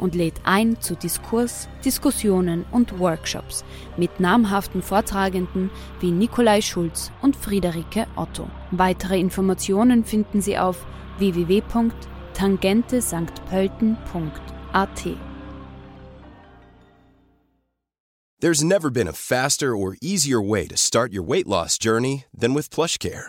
und lädt ein zu Diskurs, Diskussionen und Workshops mit namhaften Vortragenden wie Nikolai Schulz und Friederike Otto. Weitere Informationen finden Sie auf www.tangentesanktpölten.at. There's never been a faster or easier way to start your weight loss journey than with PlushCare.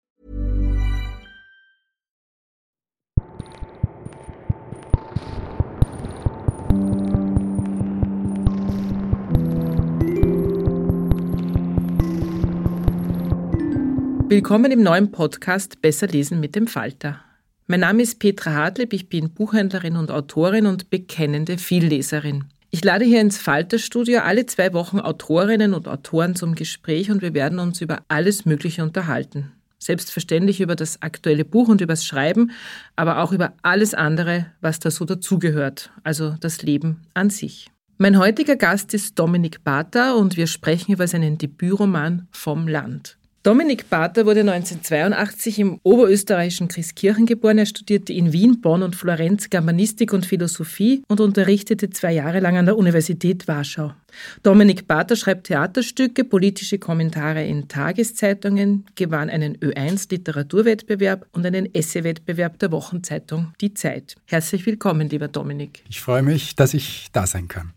Willkommen im neuen Podcast Besser lesen mit dem Falter. Mein Name ist Petra Hartlieb, ich bin Buchhändlerin und Autorin und bekennende Vielleserin. Ich lade hier ins Falterstudio alle zwei Wochen Autorinnen und Autoren zum Gespräch und wir werden uns über alles Mögliche unterhalten. Selbstverständlich über das aktuelle Buch und übers Schreiben, aber auch über alles andere, was da so dazugehört, also das Leben an sich. Mein heutiger Gast ist Dominik Bata und wir sprechen über seinen Debütroman Vom Land. Dominik Pater wurde 1982 im oberösterreichischen Christkirchen geboren. Er studierte in Wien, Bonn und Florenz Germanistik und Philosophie und unterrichtete zwei Jahre lang an der Universität Warschau. Dominik Pater schreibt Theaterstücke, politische Kommentare in Tageszeitungen, gewann einen Ö1 Literaturwettbewerb und einen Essaywettbewerb der Wochenzeitung Die Zeit. Herzlich willkommen, lieber Dominik. Ich freue mich, dass ich da sein kann.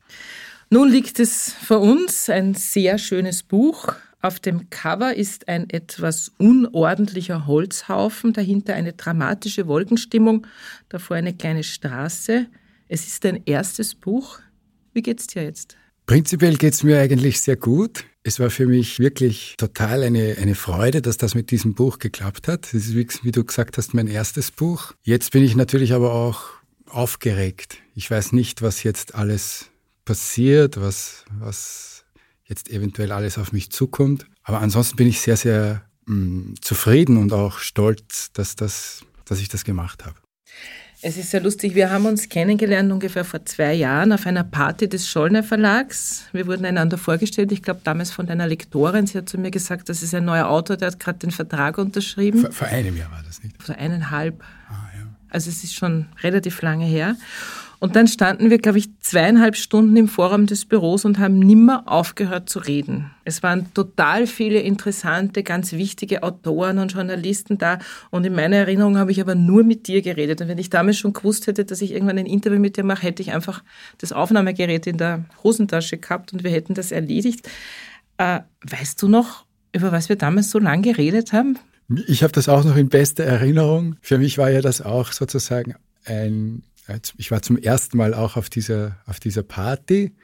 Nun liegt es vor uns ein sehr schönes Buch, auf dem Cover ist ein etwas unordentlicher Holzhaufen, dahinter eine dramatische Wolkenstimmung, davor eine kleine Straße. Es ist dein erstes Buch. Wie geht's dir jetzt? Prinzipiell geht's mir eigentlich sehr gut. Es war für mich wirklich total eine, eine Freude, dass das mit diesem Buch geklappt hat. Das ist, wie, wie du gesagt hast, mein erstes Buch. Jetzt bin ich natürlich aber auch aufgeregt. Ich weiß nicht, was jetzt alles passiert, was, was jetzt eventuell alles auf mich zukommt. Aber ansonsten bin ich sehr, sehr mh, mm, zufrieden und auch stolz, dass, das, dass ich das gemacht habe. Es ist sehr lustig. Wir haben uns kennengelernt ungefähr vor zwei Jahren auf einer Party des Schollner Verlags. Wir wurden einander vorgestellt. Ich glaube, damals von deiner Lektorin. Sie hat zu mir gesagt, das ist ein neuer Autor, der hat gerade den Vertrag unterschrieben. Vor, vor, einem Jahr war das nicht? Vor eineinhalb. Ah, ja. Also es ist schon relativ lange her. Und dann standen wir, glaube ich, zweieinhalb Stunden im Forum des Büros und haben nimmer aufgehört zu reden. Es waren total viele interessante, ganz wichtige Autoren und Journalisten da. Und in meiner Erinnerung habe ich aber nur mit dir geredet. Und wenn ich damals schon gewusst hätte, dass ich irgendwann ein Interview mit dir mache, hätte ich einfach das Aufnahmegerät in der Hosentasche gehabt und wir hätten das erledigt. Äh, weißt du noch, über was wir damals so lange geredet haben? Ich habe das auch noch in bester Erinnerung. Für mich war ja das auch sozusagen ein ich war zum ersten Mal auch auf dieser, auf dieser Party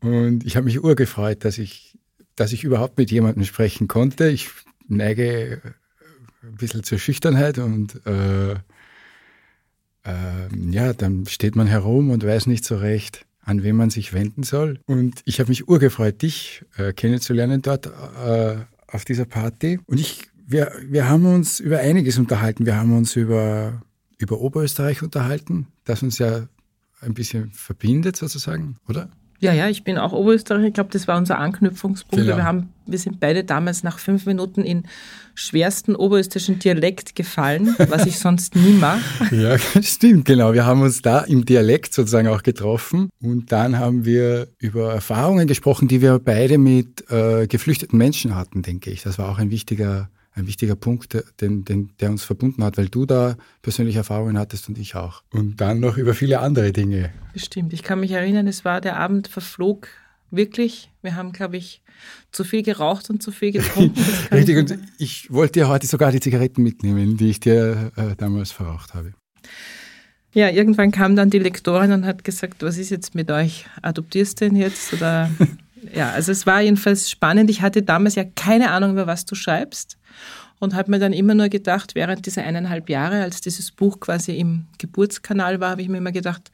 und ich habe mich urgefreut, dass ich, dass ich überhaupt mit jemandem sprechen konnte. Ich neige ein bisschen zur Schüchternheit und äh, äh, ja, dann steht man herum und weiß nicht so recht, an wen man sich wenden soll. Und ich habe mich urgefreut, dich äh, kennenzulernen dort äh, auf dieser Party. Und ich, wir, wir haben uns über einiges unterhalten. Wir haben uns über über Oberösterreich unterhalten, das uns ja ein bisschen verbindet sozusagen, oder? Ja, ja, ich bin auch Oberösterreicher. Ich glaube, das war unser Anknüpfungspunkt. Genau. Wir, haben, wir sind beide damals nach fünf Minuten in schwersten oberösterreichischen Dialekt gefallen, was ich sonst nie mache. Ja, stimmt, genau. Wir haben uns da im Dialekt sozusagen auch getroffen und dann haben wir über Erfahrungen gesprochen, die wir beide mit äh, geflüchteten Menschen hatten, denke ich. Das war auch ein wichtiger ein wichtiger Punkt, den, den, der uns verbunden hat, weil du da persönliche Erfahrungen hattest und ich auch. Und dann noch über viele andere Dinge. Bestimmt. Ich kann mich erinnern, es war der Abend verflog Wirklich. Wir haben, glaube ich, zu viel geraucht und zu viel getrunken. Richtig, und ich wollte dir heute sogar die Zigaretten mitnehmen, die ich dir äh, damals verraucht habe. Ja, irgendwann kam dann die Lektorin und hat gesagt, was ist jetzt mit euch? Adoptierst du den jetzt? Oder ja, also es war jedenfalls spannend. Ich hatte damals ja keine Ahnung, über was du schreibst und habe mir dann immer nur gedacht, während dieser eineinhalb Jahre, als dieses Buch quasi im Geburtskanal war, habe ich mir immer gedacht,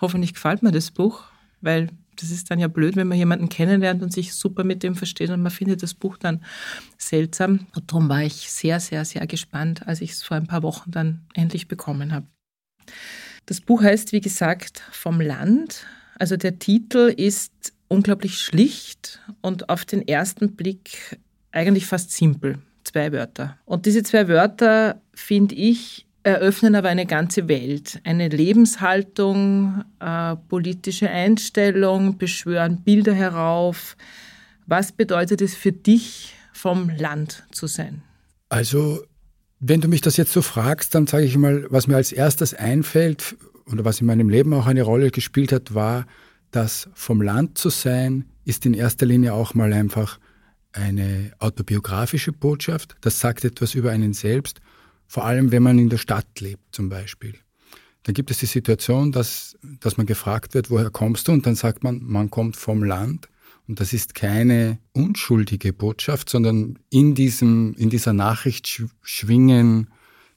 hoffentlich gefällt mir das Buch, weil das ist dann ja blöd, wenn man jemanden kennenlernt und sich super mit dem versteht und man findet das Buch dann seltsam. Und darum war ich sehr, sehr, sehr gespannt, als ich es vor ein paar Wochen dann endlich bekommen habe. Das Buch heißt, wie gesagt, Vom Land. Also der Titel ist unglaublich schlicht und auf den ersten Blick eigentlich fast simpel. Zwei Wörter. Und diese zwei Wörter, finde ich, eröffnen aber eine ganze Welt, eine Lebenshaltung, äh, politische Einstellung, beschwören Bilder herauf. Was bedeutet es für dich, vom Land zu sein? Also, wenn du mich das jetzt so fragst, dann sage ich mal, was mir als erstes einfällt oder was in meinem Leben auch eine Rolle gespielt hat, war, dass vom Land zu sein, ist in erster Linie auch mal einfach eine autobiografische Botschaft. Das sagt etwas über einen selbst vor allem, wenn man in der Stadt lebt zum Beispiel. Dann gibt es die Situation, dass, dass man gefragt wird, woher kommst du? Und dann sagt man, man kommt vom Land. Und das ist keine unschuldige Botschaft, sondern in, diesem, in dieser Nachricht schwingen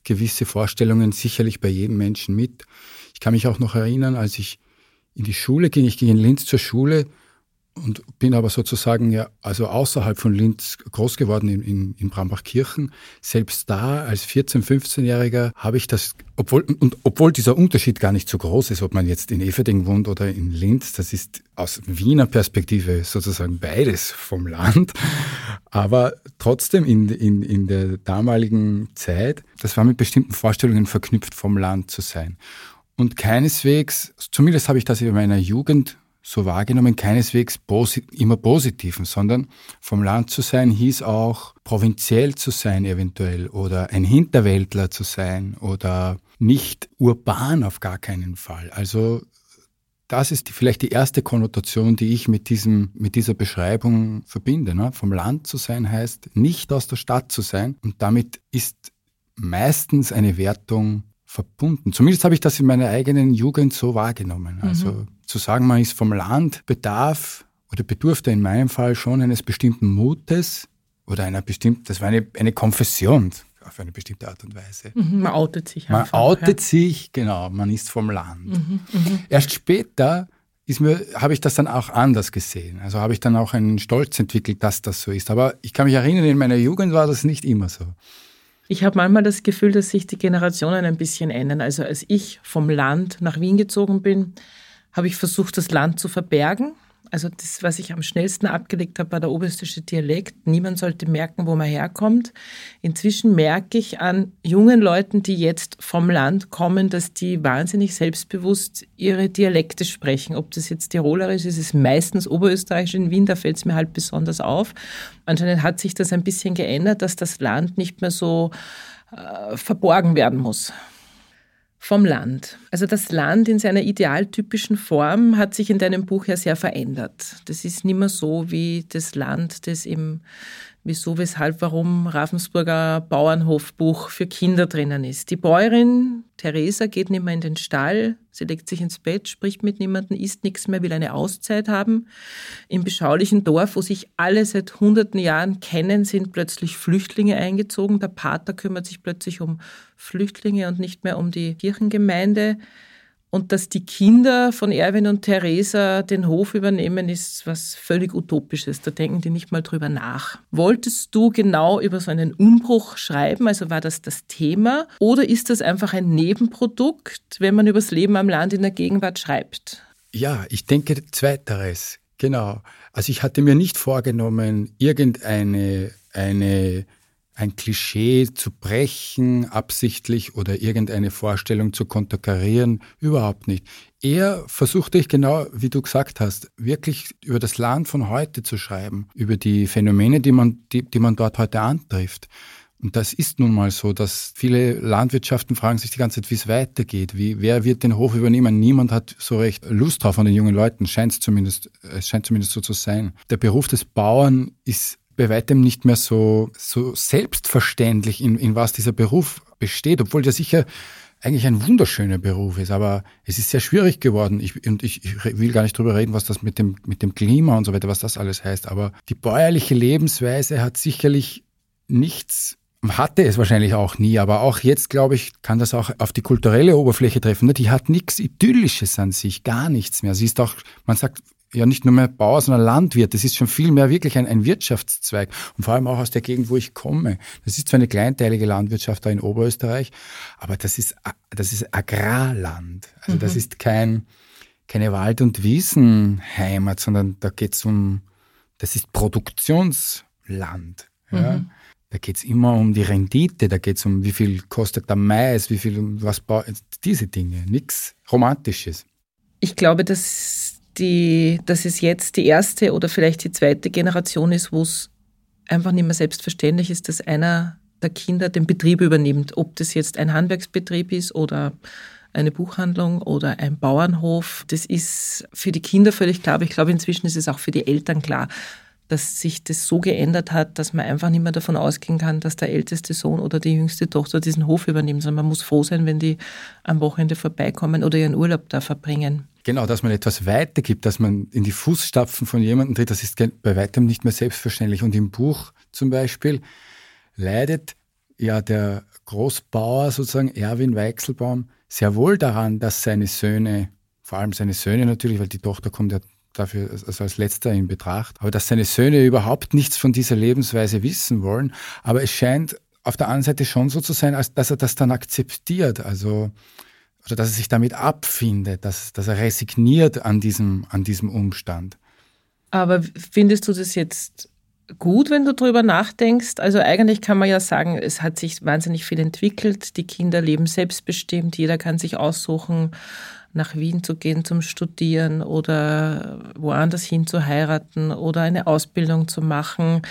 gewisse Vorstellungen sicherlich bei jedem Menschen mit. Ich kann mich auch noch erinnern, als ich in die Schule ging, ich ging in Linz zur Schule, und bin aber sozusagen ja also außerhalb von Linz groß geworden in, in, in Brambachkirchen. Selbst da als 14-, 15-Jähriger habe ich das, obwohl, und obwohl dieser Unterschied gar nicht so groß ist, ob man jetzt in Everding wohnt oder in Linz, das ist aus Wiener Perspektive sozusagen beides vom Land. Aber trotzdem in, in, in der damaligen Zeit, das war mit bestimmten Vorstellungen verknüpft, vom Land zu sein. Und keineswegs, zumindest habe ich das in meiner Jugend so wahrgenommen, keineswegs posit immer positiven, sondern vom Land zu sein hieß auch provinziell zu sein eventuell oder ein Hinterwäldler zu sein oder nicht urban auf gar keinen Fall. Also das ist die, vielleicht die erste Konnotation, die ich mit, diesem, mit dieser Beschreibung verbinde. Ne? Vom Land zu sein heißt, nicht aus der Stadt zu sein. Und damit ist meistens eine Wertung verbunden. Zumindest habe ich das in meiner eigenen Jugend so wahrgenommen. Also mhm zu sagen, man ist vom Land, bedarf oder bedurfte in meinem Fall schon eines bestimmten Mutes oder einer bestimmten, das war eine, eine Konfession auf eine bestimmte Art und Weise. Mhm, man outet sich einfach. Man outet ja. sich, genau, man ist vom Land. Mhm, mh. Erst später ist mir, habe ich das dann auch anders gesehen. Also habe ich dann auch einen Stolz entwickelt, dass das so ist. Aber ich kann mich erinnern, in meiner Jugend war das nicht immer so. Ich habe manchmal das Gefühl, dass sich die Generationen ein bisschen ändern. Also als ich vom Land nach Wien gezogen bin, habe ich versucht, das Land zu verbergen. Also das, was ich am schnellsten abgelegt habe, war der oberstische Dialekt. Niemand sollte merken, wo man herkommt. Inzwischen merke ich an jungen Leuten, die jetzt vom Land kommen, dass die wahnsinnig selbstbewusst ihre Dialekte sprechen. Ob das jetzt Tirolerisch ist, ist meistens Oberösterreichisch in Wien, da fällt es mir halt besonders auf. Anscheinend hat sich das ein bisschen geändert, dass das Land nicht mehr so äh, verborgen werden muss vom Land. Also das Land in seiner idealtypischen Form hat sich in deinem Buch ja sehr verändert. Das ist nicht mehr so wie das Land, das im wieso, weshalb, warum Ravensburger Bauernhofbuch für Kinder drinnen ist. Die Bäuerin Theresa geht nicht mehr in den Stall, sie legt sich ins Bett, spricht mit niemandem, isst nichts mehr, will eine Auszeit haben. Im beschaulichen Dorf, wo sich alle seit hunderten Jahren kennen, sind plötzlich Flüchtlinge eingezogen. Der Pater kümmert sich plötzlich um Flüchtlinge und nicht mehr um die Kirchengemeinde. Und dass die Kinder von Erwin und Theresa den Hof übernehmen, ist was völlig Utopisches. Da denken die nicht mal drüber nach. Wolltest du genau über so einen Umbruch schreiben? Also war das das Thema? Oder ist das einfach ein Nebenprodukt, wenn man über das Leben am Land in der Gegenwart schreibt? Ja, ich denke zweiteres. Genau. Also ich hatte mir nicht vorgenommen, irgendeine eine ein Klischee zu brechen, absichtlich oder irgendeine Vorstellung zu konterkarieren, überhaupt nicht. Eher versuchte ich genau, wie du gesagt hast, wirklich über das Land von heute zu schreiben, über die Phänomene, die man, die, die man dort heute antrifft. Und das ist nun mal so, dass viele Landwirtschaften fragen sich die ganze Zeit, wie es weitergeht. Wie, wer wird den Hof übernehmen? Niemand hat so recht Lust drauf von den jungen Leuten. Scheint es zumindest, es scheint zumindest so zu sein. Der Beruf des Bauern ist bei weitem nicht mehr so, so selbstverständlich, in, in was dieser Beruf besteht, obwohl der sicher eigentlich ein wunderschöner Beruf ist, aber es ist sehr schwierig geworden. Ich, und ich, ich will gar nicht drüber reden, was das mit dem, mit dem Klima und so weiter, was das alles heißt. Aber die bäuerliche Lebensweise hat sicherlich nichts hatte es wahrscheinlich auch nie, aber auch jetzt, glaube ich, kann das auch auf die kulturelle Oberfläche treffen. Die hat nichts Idyllisches an sich, gar nichts mehr. Sie ist auch, man sagt ja nicht nur mehr Bauer, sondern Landwirt. Das ist schon viel mehr wirklich ein, ein Wirtschaftszweig. Und vor allem auch aus der Gegend, wo ich komme. Das ist zwar eine kleinteilige Landwirtschaft da in Oberösterreich, aber das ist, das ist Agrarland. Also mhm. das ist kein, keine Wald- und Wiesenheimat, sondern da geht es um, das ist Produktionsland. Ja. Mhm. Da geht es immer um die Rendite, da geht es um, wie viel kostet der Mais, wie viel, was diese Dinge, nichts Romantisches. Ich glaube, dass die, dass es jetzt die erste oder vielleicht die zweite Generation ist, wo es einfach nicht mehr selbstverständlich ist, dass einer der Kinder den Betrieb übernimmt. Ob das jetzt ein Handwerksbetrieb ist oder eine Buchhandlung oder ein Bauernhof. Das ist für die Kinder völlig klar, aber ich glaube, inzwischen ist es auch für die Eltern klar, dass sich das so geändert hat, dass man einfach nicht mehr davon ausgehen kann, dass der älteste Sohn oder die jüngste Tochter diesen Hof übernimmt, sondern man muss froh sein, wenn die am Wochenende vorbeikommen oder ihren Urlaub da verbringen. Genau, dass man etwas weitergibt, dass man in die Fußstapfen von jemandem tritt, das ist bei weitem nicht mehr selbstverständlich. Und im Buch zum Beispiel leidet ja der Großbauer, sozusagen Erwin Weichselbaum, sehr wohl daran, dass seine Söhne, vor allem seine Söhne natürlich, weil die Tochter kommt ja dafür also als letzter in Betracht, aber dass seine Söhne überhaupt nichts von dieser Lebensweise wissen wollen. Aber es scheint auf der anderen Seite schon so zu sein, als dass er das dann akzeptiert. Also oder dass er sich damit abfindet, dass, dass er resigniert an diesem, an diesem Umstand. Aber findest du das jetzt gut, wenn du darüber nachdenkst? Also eigentlich kann man ja sagen, es hat sich wahnsinnig viel entwickelt. Die Kinder leben selbstbestimmt. Jeder kann sich aussuchen, nach Wien zu gehen zum Studieren oder woanders hin zu heiraten oder eine Ausbildung zu machen.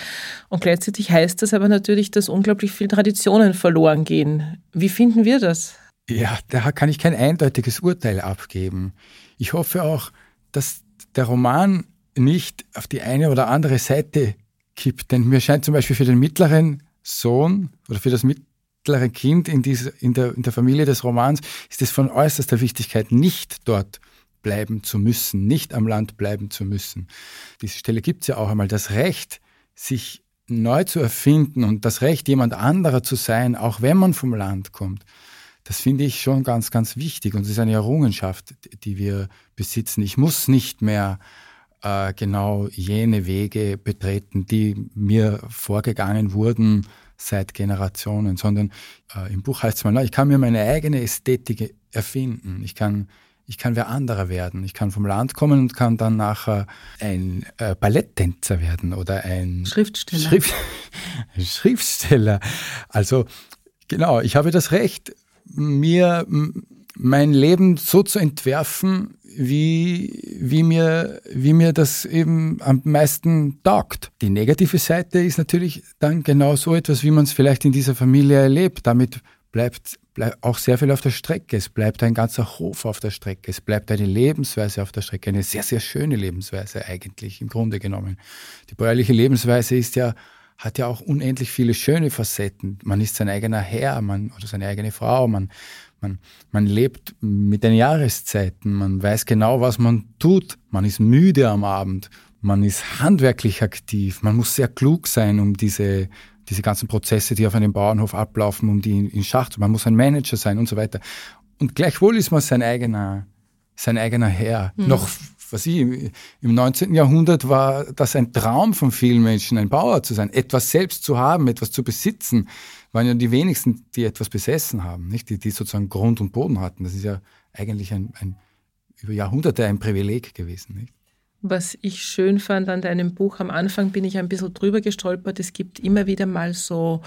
Und gleichzeitig heißt das aber natürlich, dass unglaublich viele Traditionen verloren gehen. Wie finden wir das? Ja, da kann ich kein eindeutiges Urteil abgeben. Ich hoffe auch, dass der Roman nicht auf die eine oder andere Seite kippt. Denn mir scheint zum Beispiel für den mittleren Sohn oder für das mittlere Kind in, dieser, in, der, in der Familie des Romans ist es von äußerster Wichtigkeit, nicht dort bleiben zu müssen, nicht am Land bleiben zu müssen. Diese Stelle gibt es ja auch einmal. Das Recht, sich neu zu erfinden und das Recht, jemand anderer zu sein, auch wenn man vom Land kommt. Das finde ich schon ganz, ganz wichtig und es ist eine Errungenschaft, die wir besitzen. Ich muss nicht mehr äh, genau jene Wege betreten, die mir vorgegangen wurden seit Generationen, sondern äh, im Buch heißt es mal, ich kann mir meine eigene Ästhetik erfinden. Ich kann ich kann wer anderer werden. Ich kann vom Land kommen und kann dann nachher ein äh, Balletttänzer werden oder ein Schriftsteller. Schrift, Schriftsteller. Also genau, ich habe das Recht, mir mein Leben so zu entwerfen, wie, wie, mir, wie mir das eben am meisten taugt. Die negative Seite ist natürlich dann genau so etwas, wie man es vielleicht in dieser Familie erlebt. Damit bleibt, bleibt auch sehr viel auf der Strecke. Es bleibt ein ganzer Hof auf der Strecke. Es bleibt eine Lebensweise auf der Strecke. Eine sehr, sehr schöne Lebensweise eigentlich im Grunde genommen. Die bäuerliche Lebensweise ist ja hat ja auch unendlich viele schöne Facetten. Man ist sein eigener Herr man, oder seine eigene Frau, man, man, man lebt mit den Jahreszeiten, man weiß genau, was man tut, man ist müde am Abend, man ist handwerklich aktiv, man muss sehr klug sein, um diese, diese ganzen Prozesse, die auf einem Bauernhof ablaufen, um die in Schach zu, man muss ein Manager sein und so weiter. Und gleichwohl ist man sein eigener, sein eigener Herr. Mhm. Noch was ich, im 19. Jahrhundert war das ein Traum von vielen Menschen, ein Bauer zu sein, etwas selbst zu haben, etwas zu besitzen. Waren ja die wenigsten, die etwas besessen haben, nicht? Die, die sozusagen Grund und Boden hatten. Das ist ja eigentlich ein, ein über Jahrhunderte ein Privileg gewesen. Nicht? Was ich schön fand an deinem Buch, am Anfang bin ich ein bisschen drüber gestolpert, es gibt immer wieder mal so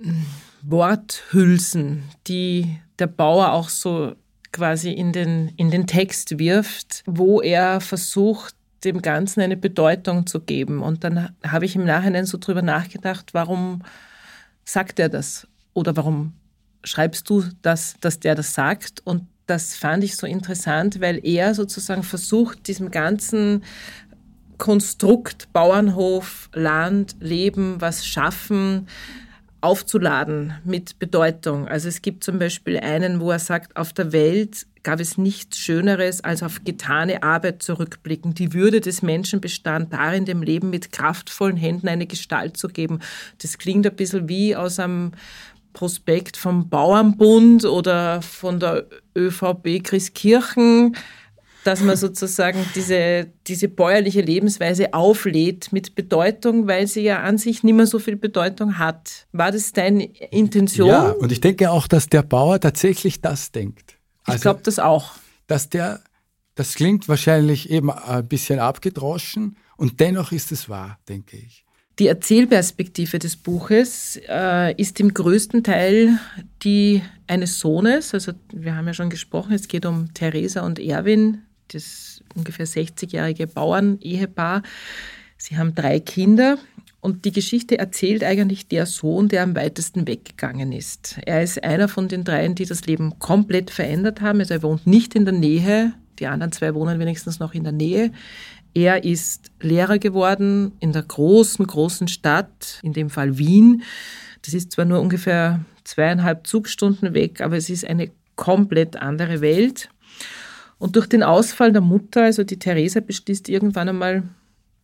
hm, Worthülsen, die der Bauer auch so quasi in den, in den Text wirft, wo er versucht, dem Ganzen eine Bedeutung zu geben. Und dann habe ich im Nachhinein so drüber nachgedacht, warum sagt er das? Oder warum schreibst du das, dass der das sagt? Und das fand ich so interessant, weil er sozusagen versucht, diesem ganzen Konstrukt Bauernhof, Land, Leben, was schaffen, aufzuladen mit Bedeutung. Also es gibt zum Beispiel einen, wo er sagt, auf der Welt gab es nichts Schöneres, als auf getane Arbeit zurückblicken. Die Würde des Menschen bestand darin, dem Leben mit kraftvollen Händen eine Gestalt zu geben. Das klingt ein bisschen wie aus einem Prospekt vom Bauernbund oder von der ÖVP Christkirchen dass man sozusagen diese, diese bäuerliche Lebensweise auflädt mit Bedeutung, weil sie ja an sich nicht mehr so viel Bedeutung hat. War das deine Intention? Ja, und ich denke auch, dass der Bauer tatsächlich das denkt. Also, ich glaube das auch. Dass der, das klingt wahrscheinlich eben ein bisschen abgedroschen und dennoch ist es wahr, denke ich. Die Erzählperspektive des Buches äh, ist im größten Teil die eines Sohnes. Also wir haben ja schon gesprochen, es geht um Theresa und Erwin, das ungefähr 60-jährige Bauern-Ehepaar. Sie haben drei Kinder und die Geschichte erzählt eigentlich der Sohn, der am weitesten weggegangen ist. Er ist einer von den dreien, die das Leben komplett verändert haben. Also er wohnt nicht in der Nähe, die anderen zwei wohnen wenigstens noch in der Nähe. Er ist Lehrer geworden in der großen, großen Stadt, in dem Fall Wien. Das ist zwar nur ungefähr zweieinhalb Zugstunden weg, aber es ist eine komplett andere Welt. Und durch den Ausfall der Mutter, also die Theresa beschließt irgendwann einmal,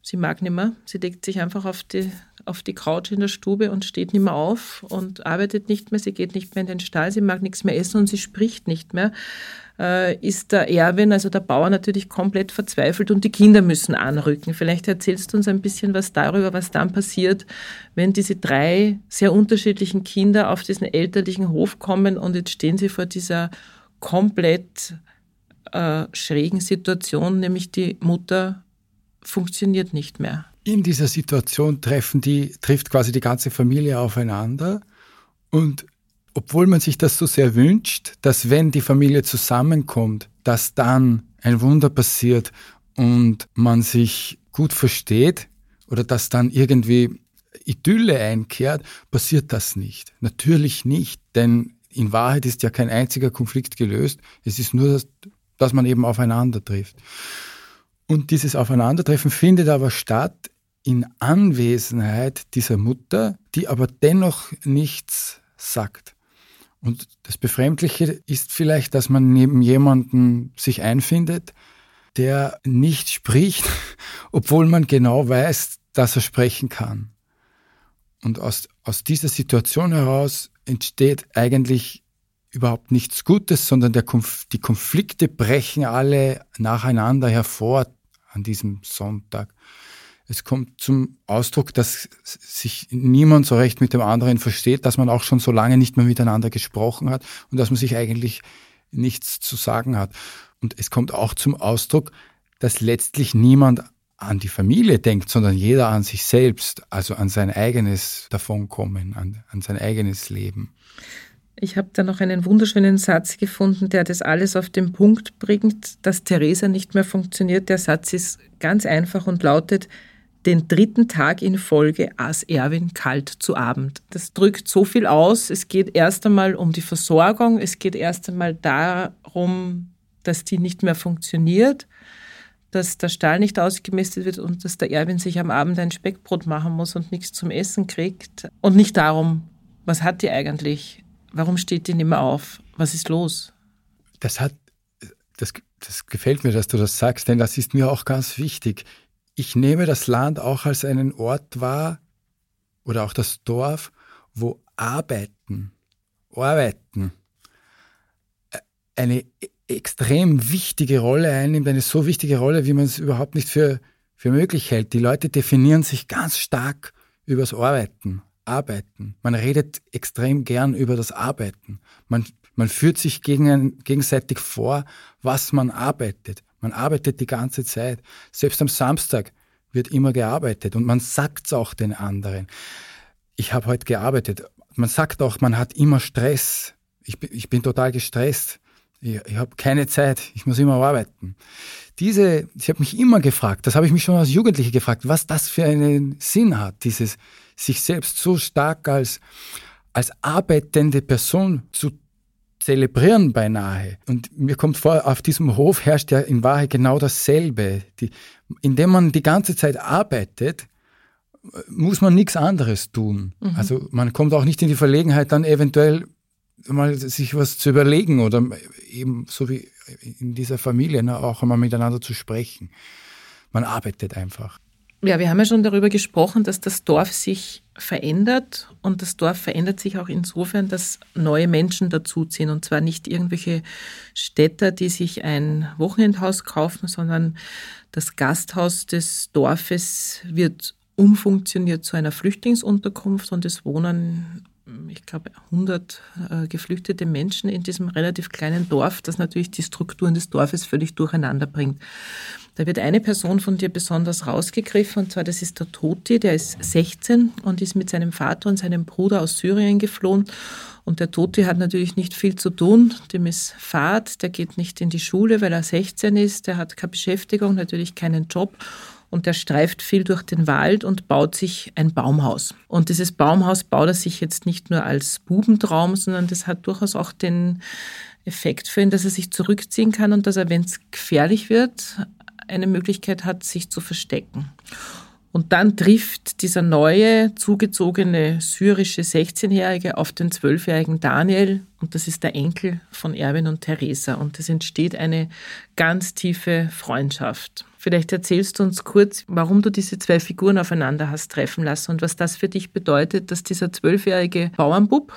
sie mag nicht mehr. Sie legt sich einfach auf die, auf die Couch in der Stube und steht nicht mehr auf und arbeitet nicht mehr. Sie geht nicht mehr in den Stall, sie mag nichts mehr essen und sie spricht nicht mehr. Äh, ist der Erwin, also der Bauer, natürlich komplett verzweifelt und die Kinder müssen anrücken. Vielleicht erzählst du uns ein bisschen was darüber, was dann passiert, wenn diese drei sehr unterschiedlichen Kinder auf diesen elterlichen Hof kommen und jetzt stehen sie vor dieser komplett äh, schrägen Situation, nämlich die Mutter funktioniert nicht mehr. In dieser Situation treffen die, trifft quasi die ganze Familie aufeinander und obwohl man sich das so sehr wünscht, dass wenn die Familie zusammenkommt, dass dann ein Wunder passiert und man sich gut versteht oder dass dann irgendwie Idylle einkehrt, passiert das nicht. Natürlich nicht, denn in Wahrheit ist ja kein einziger Konflikt gelöst. Es ist nur dass man eben aufeinander trifft. Und dieses Aufeinandertreffen findet aber statt in Anwesenheit dieser Mutter, die aber dennoch nichts sagt. Und das Befremdliche ist vielleicht, dass man neben jemanden sich einfindet, der nicht spricht, obwohl man genau weiß, dass er sprechen kann. Und aus, aus dieser Situation heraus entsteht eigentlich überhaupt nichts Gutes, sondern der Konf die Konflikte brechen alle nacheinander hervor an diesem Sonntag. Es kommt zum Ausdruck, dass sich niemand so recht mit dem anderen versteht, dass man auch schon so lange nicht mehr miteinander gesprochen hat und dass man sich eigentlich nichts zu sagen hat. Und es kommt auch zum Ausdruck, dass letztlich niemand an die Familie denkt, sondern jeder an sich selbst, also an sein eigenes Davonkommen, an, an sein eigenes Leben. Ich habe da noch einen wunderschönen Satz gefunden, der das alles auf den Punkt bringt, dass Theresa nicht mehr funktioniert. Der Satz ist ganz einfach und lautet, den dritten Tag in Folge aß Erwin kalt zu Abend. Das drückt so viel aus. Es geht erst einmal um die Versorgung. Es geht erst einmal darum, dass die nicht mehr funktioniert, dass der Stall nicht ausgemästet wird und dass der Erwin sich am Abend ein Speckbrot machen muss und nichts zum Essen kriegt. Und nicht darum, was hat die eigentlich? Warum steht die nicht mehr auf? Was ist los? Das hat, das, das gefällt mir, dass du das sagst, denn das ist mir auch ganz wichtig. Ich nehme das Land auch als einen Ort wahr oder auch das Dorf, wo Arbeiten, Arbeiten äh, eine extrem wichtige Rolle einnimmt, eine so wichtige Rolle, wie man es überhaupt nicht für, für möglich hält. Die Leute definieren sich ganz stark übers Arbeiten. Arbeiten. Man redet extrem gern über das Arbeiten. Man, man führt sich gegen, gegenseitig vor, was man arbeitet. Man arbeitet die ganze Zeit. Selbst am Samstag wird immer gearbeitet und man sagt es auch den anderen. Ich habe heute gearbeitet. Man sagt auch, man hat immer Stress. Ich, ich bin total gestresst. Ich, ich habe keine Zeit. Ich muss immer arbeiten. Diese, ich habe mich immer gefragt, das habe ich mich schon als Jugendliche gefragt, was das für einen Sinn hat, dieses sich selbst so stark als, als arbeitende Person zu zelebrieren beinahe. Und mir kommt vor, auf diesem Hof herrscht ja in Wahrheit genau dasselbe. Die, indem man die ganze Zeit arbeitet, muss man nichts anderes tun. Mhm. Also man kommt auch nicht in die Verlegenheit, dann eventuell mal sich was zu überlegen oder eben so wie in dieser Familie ne, auch einmal miteinander zu sprechen. Man arbeitet einfach. Ja, wir haben ja schon darüber gesprochen, dass das Dorf sich verändert und das Dorf verändert sich auch insofern, dass neue Menschen dazuziehen und zwar nicht irgendwelche Städter, die sich ein Wochenendhaus kaufen, sondern das Gasthaus des Dorfes wird umfunktioniert zu einer Flüchtlingsunterkunft und es wohnen ich glaube, 100 äh, geflüchtete Menschen in diesem relativ kleinen Dorf, das natürlich die Strukturen des Dorfes völlig durcheinander bringt. Da wird eine Person von dir besonders rausgegriffen, und zwar das ist der Toti, der ist 16 und ist mit seinem Vater und seinem Bruder aus Syrien geflohen. Und der Toti hat natürlich nicht viel zu tun, dem ist Fahrt, der geht nicht in die Schule, weil er 16 ist, der hat keine Beschäftigung, natürlich keinen Job und der streift viel durch den Wald und baut sich ein Baumhaus. Und dieses Baumhaus baut er sich jetzt nicht nur als Bubentraum, sondern das hat durchaus auch den Effekt für ihn, dass er sich zurückziehen kann und dass er, wenn es gefährlich wird, eine Möglichkeit hat, sich zu verstecken. Und dann trifft dieser neue, zugezogene syrische 16-Jährige auf den 12-jährigen Daniel und das ist der Enkel von Erwin und Theresa und es entsteht eine ganz tiefe Freundschaft. Vielleicht erzählst du uns kurz, warum du diese zwei Figuren aufeinander hast treffen lassen und was das für dich bedeutet, dass dieser 12-jährige Bauernbub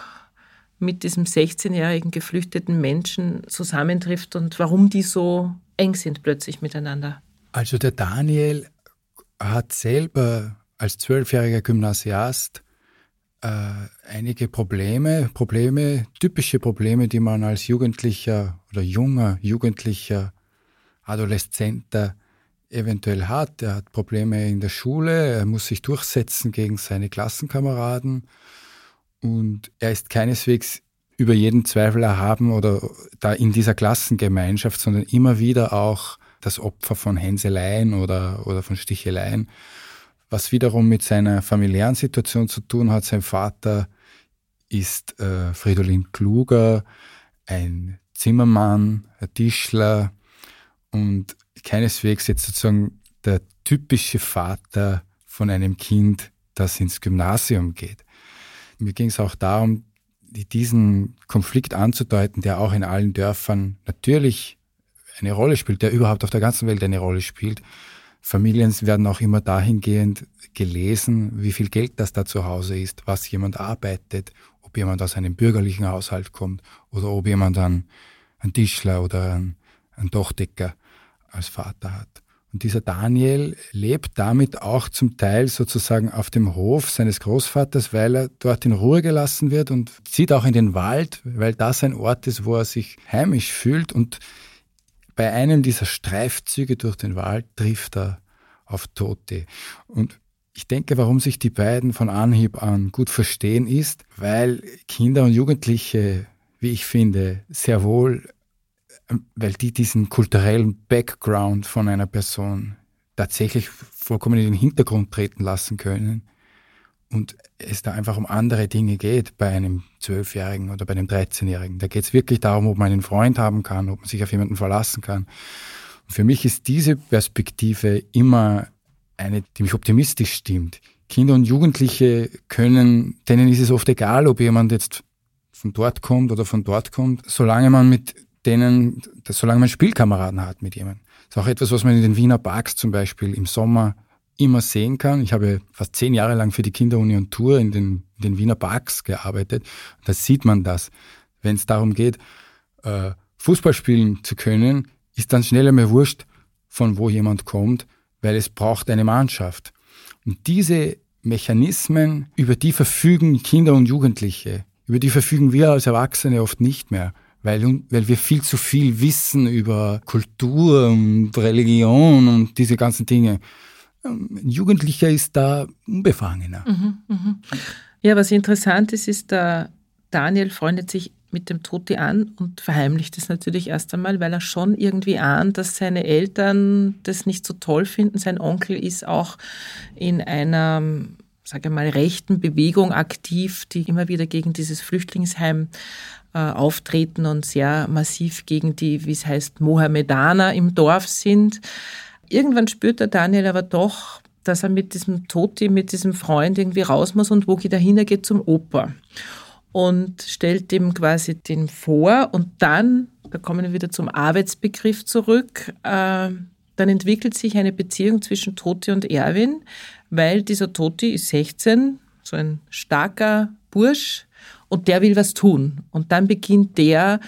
mit diesem 16-jährigen geflüchteten Menschen zusammentrifft und warum die so eng sind plötzlich miteinander. Also der Daniel hat selber als zwölfjähriger Gymnasiast äh, einige Probleme, Probleme, typische Probleme, die man als Jugendlicher oder junger Jugendlicher, Adoleszenter eventuell hat. Er hat Probleme in der Schule, er muss sich durchsetzen gegen seine Klassenkameraden und er ist keineswegs über jeden Zweifel erhaben oder da in dieser Klassengemeinschaft, sondern immer wieder auch das Opfer von Hänseleien oder, oder von Sticheleien, was wiederum mit seiner familiären Situation zu tun hat. Sein Vater ist äh, Fridolin Kluger, ein Zimmermann, ein Tischler und keineswegs jetzt sozusagen der typische Vater von einem Kind, das ins Gymnasium geht. Mir ging es auch darum, diesen Konflikt anzudeuten, der auch in allen Dörfern natürlich eine Rolle spielt, der überhaupt auf der ganzen Welt eine Rolle spielt. Familien werden auch immer dahingehend gelesen, wie viel Geld das da zu Hause ist, was jemand arbeitet, ob jemand aus einem bürgerlichen Haushalt kommt oder ob jemand dann einen Tischler oder einen, einen Dachdecker als Vater hat. Und dieser Daniel lebt damit auch zum Teil sozusagen auf dem Hof seines Großvaters, weil er dort in Ruhe gelassen wird und zieht auch in den Wald, weil das ein Ort ist, wo er sich heimisch fühlt und bei einem dieser Streifzüge durch den Wald trifft er auf Tote. Und ich denke, warum sich die beiden von Anhieb an gut verstehen, ist, weil Kinder und Jugendliche, wie ich finde, sehr wohl, weil die diesen kulturellen Background von einer Person tatsächlich vollkommen in den Hintergrund treten lassen können und es da einfach um andere Dinge geht bei einem Zwölfjährigen oder bei einem 13-Jährigen. Da geht es wirklich darum, ob man einen Freund haben kann, ob man sich auf jemanden verlassen kann. Und für mich ist diese Perspektive immer eine, die mich optimistisch stimmt. Kinder und Jugendliche können, denen ist es oft egal, ob jemand jetzt von dort kommt oder von dort kommt, solange man mit denen, solange man Spielkameraden hat mit jemandem. Das ist auch etwas, was man in den Wiener Parks zum Beispiel im Sommer immer sehen kann. Ich habe fast zehn Jahre lang für die Kinderunion Tour in den, in den Wiener Parks gearbeitet. Da sieht man das. Wenn es darum geht, äh, Fußball spielen zu können, ist dann schnell einmal wurscht, von wo jemand kommt, weil es braucht eine Mannschaft. Und diese Mechanismen, über die verfügen Kinder und Jugendliche, über die verfügen wir als Erwachsene oft nicht mehr, weil, weil wir viel zu viel wissen über Kultur und Religion und diese ganzen Dinge. Ein Jugendlicher ist da unbefangener. Mhm, mh. Ja, was interessant ist, ist, der Daniel freundet sich mit dem Toti an und verheimlicht es natürlich erst einmal, weil er schon irgendwie ahnt, dass seine Eltern das nicht so toll finden. Sein Onkel ist auch in einer sage mal, rechten Bewegung aktiv, die immer wieder gegen dieses Flüchtlingsheim äh, auftreten und sehr massiv gegen die, wie es heißt, Mohammedaner im Dorf sind. Irgendwann spürt der Daniel aber doch, dass er mit diesem Toti, mit diesem Freund irgendwie raus muss und wo geht er hin? Er geht zum Opa und stellt ihm quasi den vor und dann, da kommen wir wieder zum Arbeitsbegriff zurück, äh, dann entwickelt sich eine Beziehung zwischen Toti und Erwin, weil dieser Toti ist 16, so ein starker Bursch und der will was tun. Und dann beginnt der,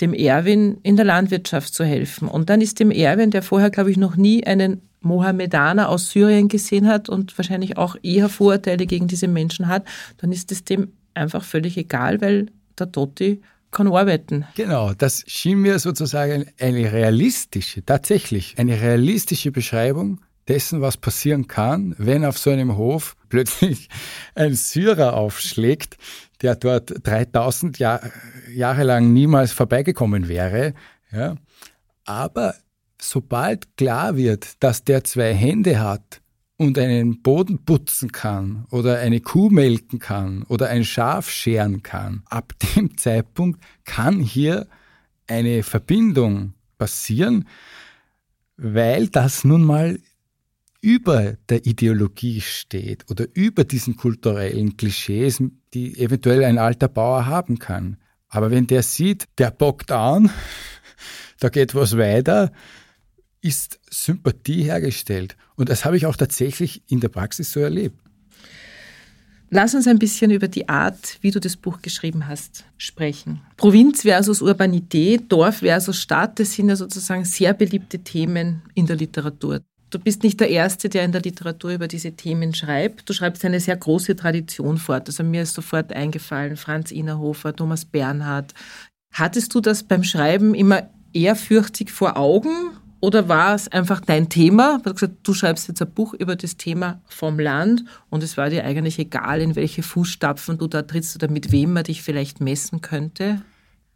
dem Erwin in der Landwirtschaft zu helfen. Und dann ist dem Erwin, der vorher, glaube ich, noch nie einen Mohammedaner aus Syrien gesehen hat und wahrscheinlich auch eher Vorurteile gegen diese Menschen hat, dann ist es dem einfach völlig egal, weil der Toti kann arbeiten. Genau, das schien mir sozusagen eine realistische, tatsächlich eine realistische Beschreibung dessen, was passieren kann, wenn auf so einem Hof plötzlich ein Syrer aufschlägt, der dort 3000 Jahr, Jahre lang niemals vorbeigekommen wäre. Ja. Aber sobald klar wird, dass der zwei Hände hat und einen Boden putzen kann oder eine Kuh melken kann oder ein Schaf scheren kann, ab dem Zeitpunkt kann hier eine Verbindung passieren, weil das nun mal über der Ideologie steht oder über diesen kulturellen Klischees, die eventuell ein alter Bauer haben kann. Aber wenn der sieht, der bockt an, da geht was weiter, ist Sympathie hergestellt. Und das habe ich auch tatsächlich in der Praxis so erlebt. Lass uns ein bisschen über die Art, wie du das Buch geschrieben hast, sprechen. Provinz versus Urbanität, Dorf versus Stadt, das sind ja sozusagen sehr beliebte Themen in der Literatur. Du bist nicht der Erste, der in der Literatur über diese Themen schreibt. Du schreibst eine sehr große Tradition fort. Also mir ist sofort eingefallen, Franz Innerhofer, Thomas Bernhard. Hattest du das beim Schreiben immer ehrfürchtig vor Augen oder war es einfach dein Thema? Du gesagt, du schreibst jetzt ein Buch über das Thema vom Land und es war dir eigentlich egal, in welche Fußstapfen du da trittst oder mit wem man dich vielleicht messen könnte?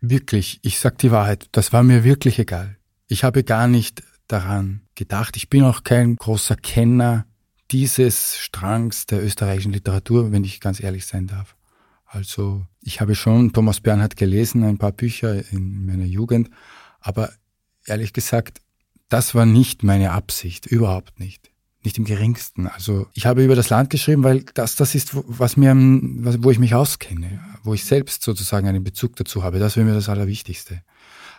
Wirklich, ich sag die Wahrheit, das war mir wirklich egal. Ich habe gar nicht daran gedacht. Ich bin auch kein großer Kenner dieses Strangs der österreichischen Literatur, wenn ich ganz ehrlich sein darf. Also ich habe schon Thomas Bernhard gelesen, ein paar Bücher in meiner Jugend, aber ehrlich gesagt, das war nicht meine Absicht, überhaupt nicht. Nicht im geringsten. Also ich habe über das Land geschrieben, weil das das ist, was mir, wo ich mich auskenne, wo ich selbst sozusagen einen Bezug dazu habe. Das wäre mir das Allerwichtigste.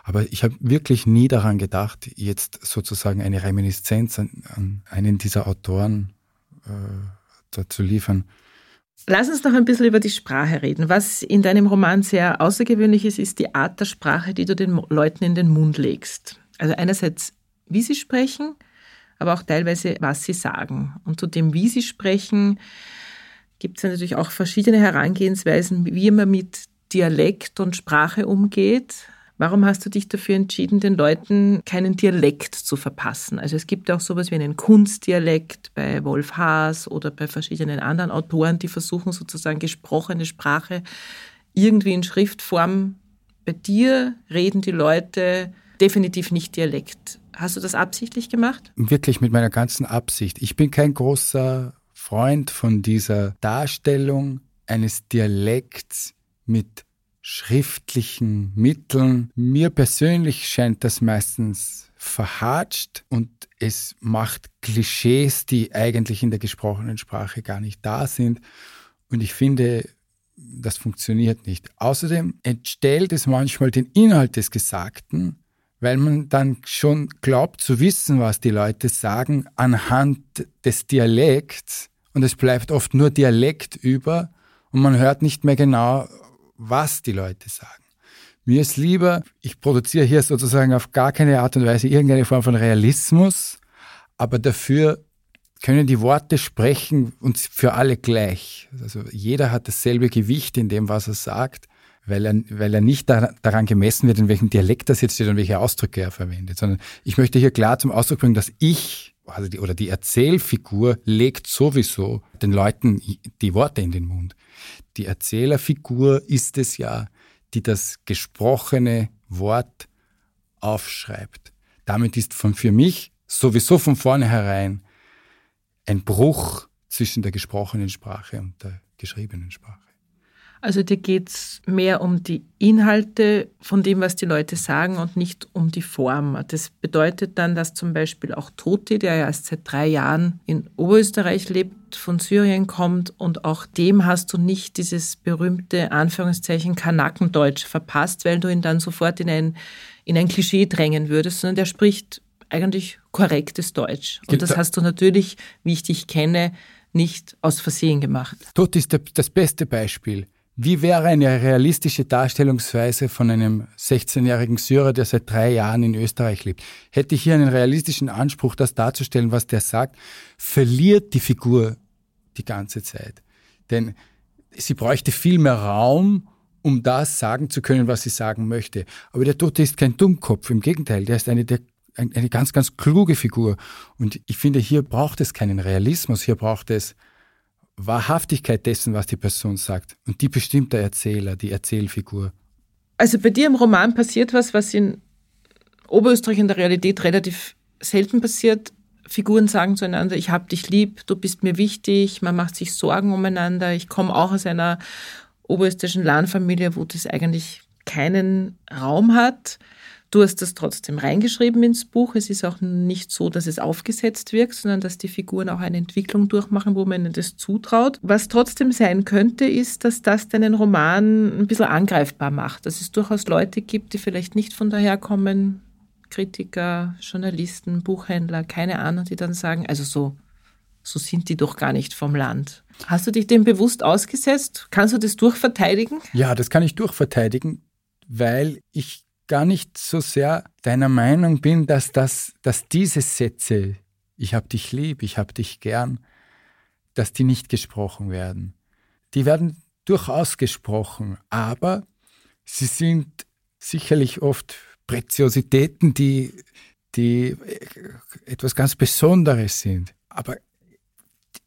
Aber ich habe wirklich nie daran gedacht, jetzt sozusagen eine Reminiszenz an, an einen dieser Autoren äh, zu liefern. Lass uns noch ein bisschen über die Sprache reden. Was in deinem Roman sehr außergewöhnlich ist, ist die Art der Sprache, die du den Leuten in den Mund legst. Also einerseits wie sie sprechen, aber auch teilweise, was sie sagen. Und zu dem, wie sie sprechen, gibt es natürlich auch verschiedene Herangehensweisen, wie man mit Dialekt und Sprache umgeht. Warum hast du dich dafür entschieden, den Leuten keinen Dialekt zu verpassen? Also es gibt auch sowas wie einen Kunstdialekt bei Wolf Haas oder bei verschiedenen anderen Autoren, die versuchen sozusagen gesprochene Sprache irgendwie in Schriftform. Bei dir reden die Leute definitiv nicht Dialekt. Hast du das absichtlich gemacht? Wirklich mit meiner ganzen Absicht. Ich bin kein großer Freund von dieser Darstellung eines Dialekts mit schriftlichen Mitteln. Mir persönlich scheint das meistens verhatscht und es macht Klischees, die eigentlich in der gesprochenen Sprache gar nicht da sind. Und ich finde, das funktioniert nicht. Außerdem entstellt es manchmal den Inhalt des Gesagten weil man dann schon glaubt zu wissen, was die Leute sagen anhand des Dialekts und es bleibt oft nur Dialekt über und man hört nicht mehr genau, was die Leute sagen. Mir ist lieber, ich produziere hier sozusagen auf gar keine Art und Weise irgendeine Form von Realismus, aber dafür können die Worte sprechen und für alle gleich. Also jeder hat dasselbe Gewicht in dem, was er sagt weil er, weil er nicht da, daran gemessen wird, in welchem Dialekt das jetzt steht und welche Ausdrücke er verwendet, sondern ich möchte hier klar zum Ausdruck bringen, dass ich also die, oder die Erzählfigur legt sowieso den Leuten die Worte in den Mund. Die Erzählerfigur ist es ja, die das gesprochene Wort aufschreibt. Damit ist von, für mich sowieso von vornherein ein Bruch zwischen der gesprochenen Sprache und der geschriebenen Sprache. Also dir geht es mehr um die Inhalte von dem, was die Leute sagen und nicht um die Form. Das bedeutet dann, dass zum Beispiel auch Toti, der ja erst seit drei Jahren in Oberösterreich lebt, von Syrien kommt und auch dem hast du nicht dieses berühmte Anführungszeichen Kanakendeutsch verpasst, weil du ihn dann sofort in ein, in ein Klischee drängen würdest, sondern der spricht eigentlich korrektes Deutsch. Und das hast du natürlich, wie ich dich kenne, nicht aus Versehen gemacht. Toti ist das beste Beispiel. Wie wäre eine realistische Darstellungsweise von einem 16-jährigen Syrer, der seit drei Jahren in Österreich lebt? Hätte ich hier einen realistischen Anspruch, das darzustellen, was der sagt, verliert die Figur die ganze Zeit. Denn sie bräuchte viel mehr Raum, um das sagen zu können, was sie sagen möchte. Aber der Tote ist kein Dummkopf, im Gegenteil, der ist eine, der, eine ganz, ganz kluge Figur. Und ich finde, hier braucht es keinen Realismus, hier braucht es Wahrhaftigkeit dessen, was die Person sagt. Und die bestimmt der Erzähler, die Erzählfigur. Also bei dir im Roman passiert was, was in Oberösterreich in der Realität relativ selten passiert. Figuren sagen zueinander, ich hab dich lieb, du bist mir wichtig, man macht sich Sorgen umeinander. Ich komme auch aus einer oberösterreichischen Lahnfamilie, wo das eigentlich keinen Raum hat. Du hast das trotzdem reingeschrieben ins Buch. Es ist auch nicht so, dass es aufgesetzt wirkt, sondern dass die Figuren auch eine Entwicklung durchmachen, wo man ihnen das zutraut. Was trotzdem sein könnte, ist, dass das deinen Roman ein bisschen angreifbar macht. Dass es durchaus Leute gibt, die vielleicht nicht von daher kommen, Kritiker, Journalisten, Buchhändler, keine Ahnung, die dann sagen, also so, so sind die doch gar nicht vom Land. Hast du dich dem bewusst ausgesetzt? Kannst du das durchverteidigen? Ja, das kann ich durchverteidigen, weil ich gar nicht so sehr deiner Meinung bin, dass, das, dass diese Sätze, ich hab dich lieb, ich hab dich gern, dass die nicht gesprochen werden. Die werden durchaus gesprochen, aber sie sind sicherlich oft Preziositäten, die, die etwas ganz Besonderes sind. Aber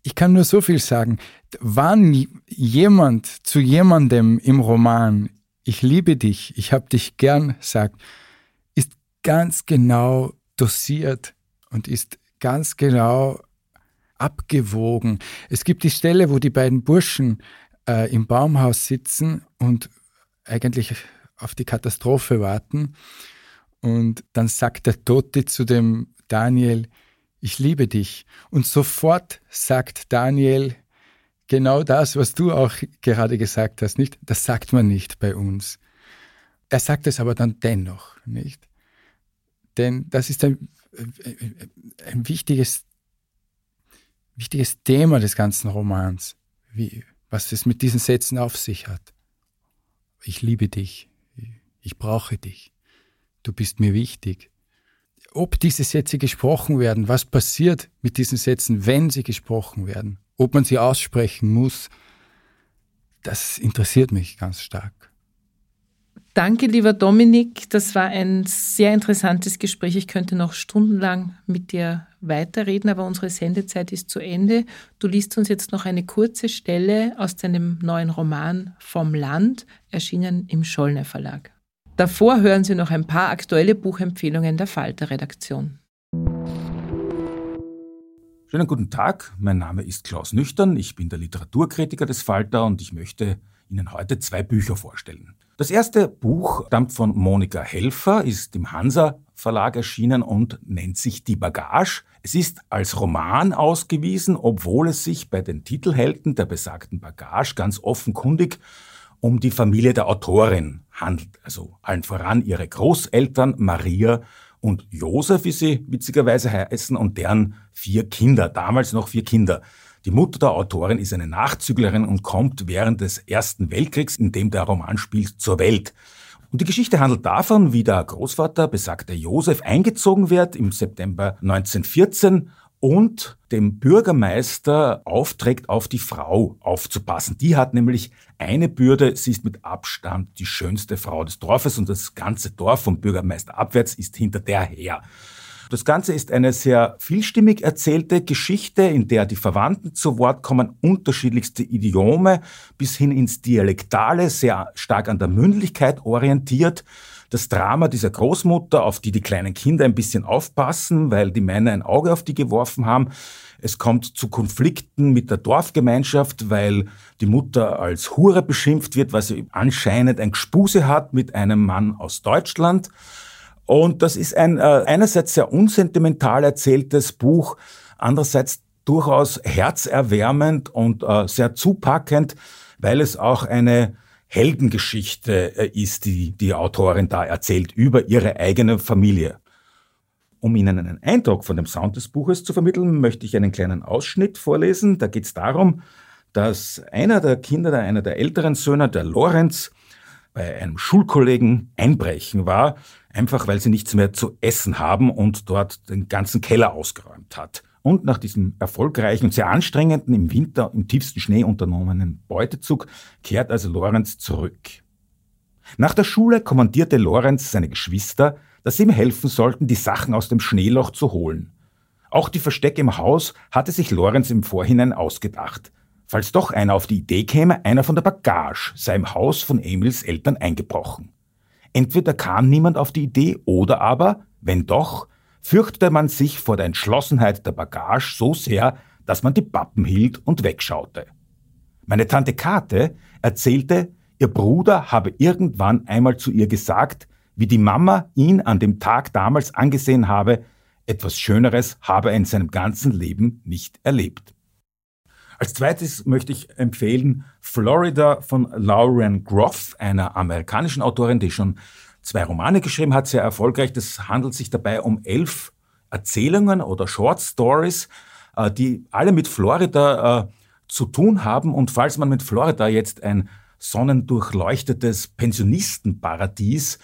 ich kann nur so viel sagen, wann jemand zu jemandem im Roman ich liebe dich, ich habe dich gern sagt, ist ganz genau dosiert und ist ganz genau abgewogen. Es gibt die Stelle, wo die beiden Burschen äh, im Baumhaus sitzen und eigentlich auf die Katastrophe warten. Und dann sagt der Tote zu dem Daniel, ich liebe dich. Und sofort sagt Daniel, genau das, was du auch gerade gesagt hast, nicht? Das sagt man nicht bei uns. Er sagt es aber dann dennoch, nicht? Denn das ist ein, ein wichtiges, wichtiges Thema des ganzen Romans, wie, was es mit diesen Sätzen auf sich hat. Ich liebe dich, ich brauche dich, du bist mir wichtig. Ob diese Sätze gesprochen werden, was passiert mit diesen Sätzen, wenn sie gesprochen werden, ob man sie aussprechen muss, das interessiert mich ganz stark. Danke, lieber Dominik. Das war ein sehr interessantes Gespräch. Ich könnte noch stundenlang mit dir weiterreden, aber unsere Sendezeit ist zu Ende. Du liest uns jetzt noch eine kurze Stelle aus deinem neuen Roman Vom Land, erschienen im Schollner Verlag. Davor hören Sie noch ein paar aktuelle Buchempfehlungen der Falter-Redaktion. Schönen guten Tag, mein Name ist Klaus Nüchtern, ich bin der Literaturkritiker des Falter und ich möchte Ihnen heute zwei Bücher vorstellen. Das erste Buch stammt von Monika Helfer, ist im Hansa Verlag erschienen und nennt sich Die Bagage. Es ist als Roman ausgewiesen, obwohl es sich bei den Titelhelden der besagten Bagage ganz offenkundig um die Familie der Autorin handelt. Also allen voran ihre Großeltern Maria und Josef, wie sie witzigerweise heißen, und deren vier Kinder, damals noch vier Kinder. Die Mutter der Autorin ist eine Nachzüglerin und kommt während des Ersten Weltkriegs, in dem der Roman spielt, zur Welt. Und die Geschichte handelt davon, wie der Großvater, besagter Josef, eingezogen wird im September 1914 und dem Bürgermeister aufträgt, auf die Frau aufzupassen. Die hat nämlich eine Bürde, sie ist mit Abstand die schönste Frau des Dorfes und das ganze Dorf vom Bürgermeister abwärts ist hinter der her. Das Ganze ist eine sehr vielstimmig erzählte Geschichte, in der die Verwandten zu Wort kommen, unterschiedlichste Idiome bis hin ins Dialektale, sehr stark an der Mündlichkeit orientiert. Das Drama dieser Großmutter, auf die die kleinen Kinder ein bisschen aufpassen, weil die Männer ein Auge auf die geworfen haben. Es kommt zu Konflikten mit der Dorfgemeinschaft, weil die Mutter als Hure beschimpft wird, weil sie anscheinend ein Gespuse hat mit einem Mann aus Deutschland. Und das ist ein äh, einerseits sehr unsentimental erzähltes Buch, andererseits durchaus herzerwärmend und äh, sehr zupackend, weil es auch eine Heldengeschichte äh, ist, die die Autorin da erzählt über ihre eigene Familie. Um Ihnen einen Eindruck von dem Sound des Buches zu vermitteln, möchte ich einen kleinen Ausschnitt vorlesen. Da geht es darum, dass einer der Kinder, einer der älteren Söhne, der Lorenz, bei einem Schulkollegen einbrechen war, einfach weil sie nichts mehr zu essen haben und dort den ganzen Keller ausgeräumt hat. Und nach diesem erfolgreichen und sehr anstrengenden, im Winter im tiefsten Schnee unternommenen Beutezug kehrt also Lorenz zurück. Nach der Schule kommandierte Lorenz seine Geschwister, dass sie ihm helfen sollten, die Sachen aus dem Schneeloch zu holen. Auch die Verstecke im Haus hatte sich Lorenz im Vorhinein ausgedacht. Falls doch einer auf die Idee käme, einer von der Bagage sei im Haus von Emils Eltern eingebrochen. Entweder kam niemand auf die Idee oder aber, wenn doch, fürchtete man sich vor der Entschlossenheit der Bagage so sehr, dass man die Pappen hielt und wegschaute. Meine Tante Kate erzählte, ihr Bruder habe irgendwann einmal zu ihr gesagt, wie die Mama ihn an dem Tag damals angesehen habe, etwas Schöneres habe er in seinem ganzen Leben nicht erlebt. Als zweites möchte ich empfehlen Florida von Lauren Groff, einer amerikanischen Autorin, die schon zwei Romane geschrieben hat, sehr erfolgreich. Das handelt sich dabei um elf Erzählungen oder Short Stories, äh, die alle mit Florida äh, zu tun haben. Und falls man mit Florida jetzt ein sonnendurchleuchtetes Pensionistenparadies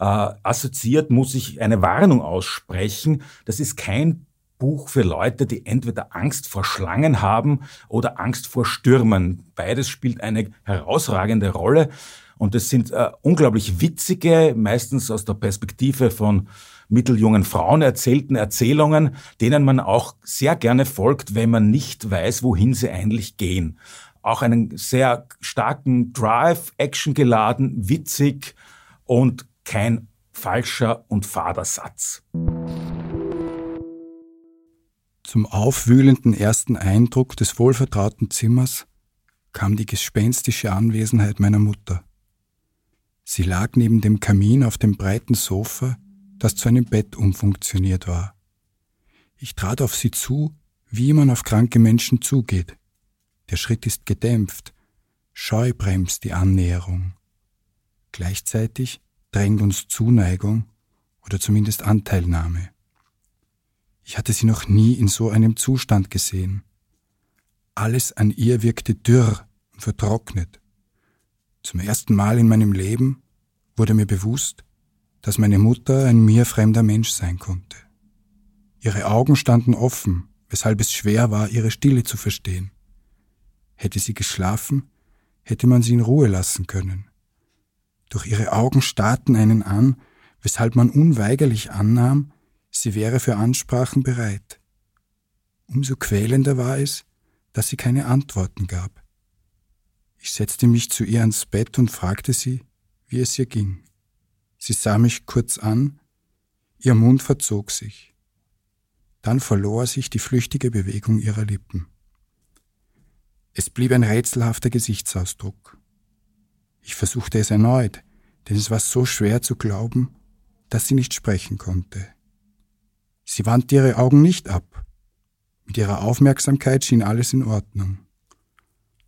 äh, assoziiert, muss ich eine Warnung aussprechen. Das ist kein Buch für Leute, die entweder Angst vor Schlangen haben oder Angst vor Stürmen. Beides spielt eine herausragende Rolle. Und es sind äh, unglaublich witzige, meistens aus der Perspektive von mitteljungen Frauen erzählten Erzählungen, denen man auch sehr gerne folgt, wenn man nicht weiß, wohin sie eigentlich gehen. Auch einen sehr starken Drive, Action geladen, witzig und kein falscher und fader Satz. Zum aufwühlenden ersten Eindruck des wohlvertrauten Zimmers kam die gespenstische Anwesenheit meiner Mutter. Sie lag neben dem Kamin auf dem breiten Sofa, das zu einem Bett umfunktioniert war. Ich trat auf sie zu, wie man auf kranke Menschen zugeht. Der Schritt ist gedämpft, scheu bremst die Annäherung. Gleichzeitig drängt uns Zuneigung oder zumindest Anteilnahme. Ich hatte sie noch nie in so einem Zustand gesehen. Alles an ihr wirkte dürr und vertrocknet. Zum ersten Mal in meinem Leben wurde mir bewusst, dass meine Mutter ein mir fremder Mensch sein konnte. Ihre Augen standen offen, weshalb es schwer war, ihre Stille zu verstehen. Hätte sie geschlafen, hätte man sie in Ruhe lassen können. Doch ihre Augen starrten einen an, weshalb man unweigerlich annahm, sie wäre für Ansprachen bereit. Umso quälender war es, dass sie keine Antworten gab. Ich setzte mich zu ihr ans Bett und fragte sie, wie es ihr ging. Sie sah mich kurz an, ihr Mund verzog sich. Dann verlor sich die flüchtige Bewegung ihrer Lippen. Es blieb ein rätselhafter Gesichtsausdruck. Ich versuchte es erneut, denn es war so schwer zu glauben, dass sie nicht sprechen konnte. Sie wandte ihre Augen nicht ab. Mit ihrer Aufmerksamkeit schien alles in Ordnung